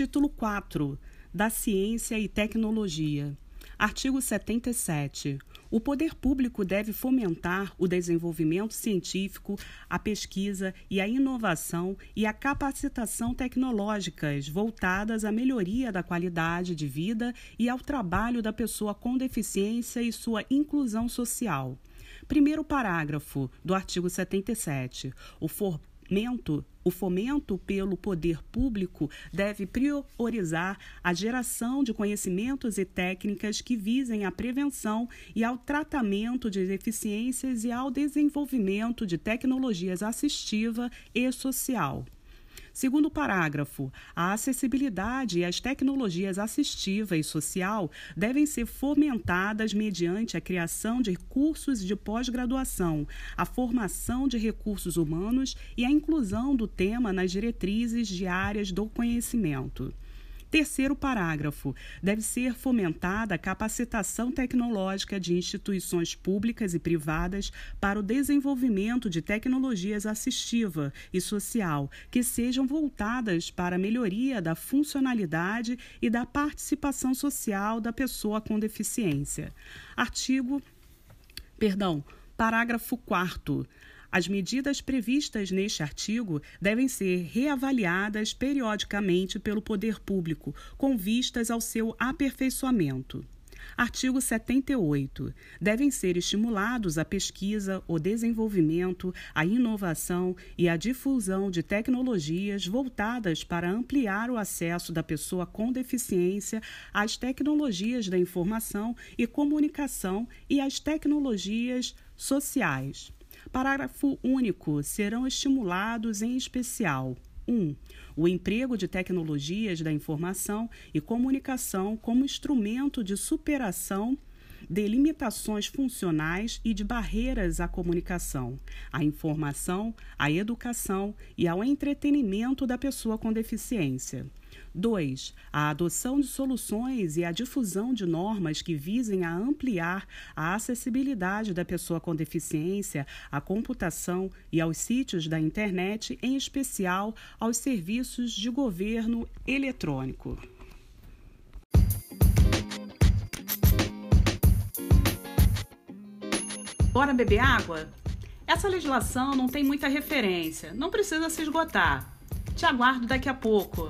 Título 4 da Ciência e Tecnologia. Artigo 77. O poder público deve fomentar o desenvolvimento científico, a pesquisa e a inovação e a capacitação tecnológicas voltadas à melhoria da qualidade de vida e ao trabalho da pessoa com deficiência e sua inclusão social. Primeiro parágrafo do artigo 77. O for fomento, o fomento pelo poder público deve priorizar a geração de conhecimentos e técnicas que visem à prevenção e ao tratamento de deficiências e ao desenvolvimento de tecnologias assistiva e social. Segundo parágrafo, a acessibilidade e as tecnologias assistiva e social devem ser fomentadas mediante a criação de cursos de pós-graduação, a formação de recursos humanos e a inclusão do tema nas diretrizes de áreas do conhecimento. Terceiro parágrafo. Deve ser fomentada a capacitação tecnológica de instituições públicas e privadas para o desenvolvimento de tecnologias assistiva e social que sejam voltadas para a melhoria da funcionalidade e da participação social da pessoa com deficiência. Artigo. Perdão. Parágrafo 4 as medidas previstas neste artigo devem ser reavaliadas periodicamente pelo poder público, com vistas ao seu aperfeiçoamento. Artigo 78. Devem ser estimulados a pesquisa, o desenvolvimento, a inovação e a difusão de tecnologias voltadas para ampliar o acesso da pessoa com deficiência às tecnologias da informação e comunicação e às tecnologias sociais. Parágrafo único. Serão estimulados, em especial, 1. Um, o emprego de tecnologias da informação e comunicação como instrumento de superação de limitações funcionais e de barreiras à comunicação, à informação, à educação e ao entretenimento da pessoa com deficiência. 2. A adoção de soluções e a difusão de normas que visem a ampliar a acessibilidade da pessoa com deficiência à computação e aos sítios da internet, em especial aos serviços de governo eletrônico. Bora beber água? Essa legislação não tem muita referência, não precisa se esgotar. Te aguardo daqui a pouco.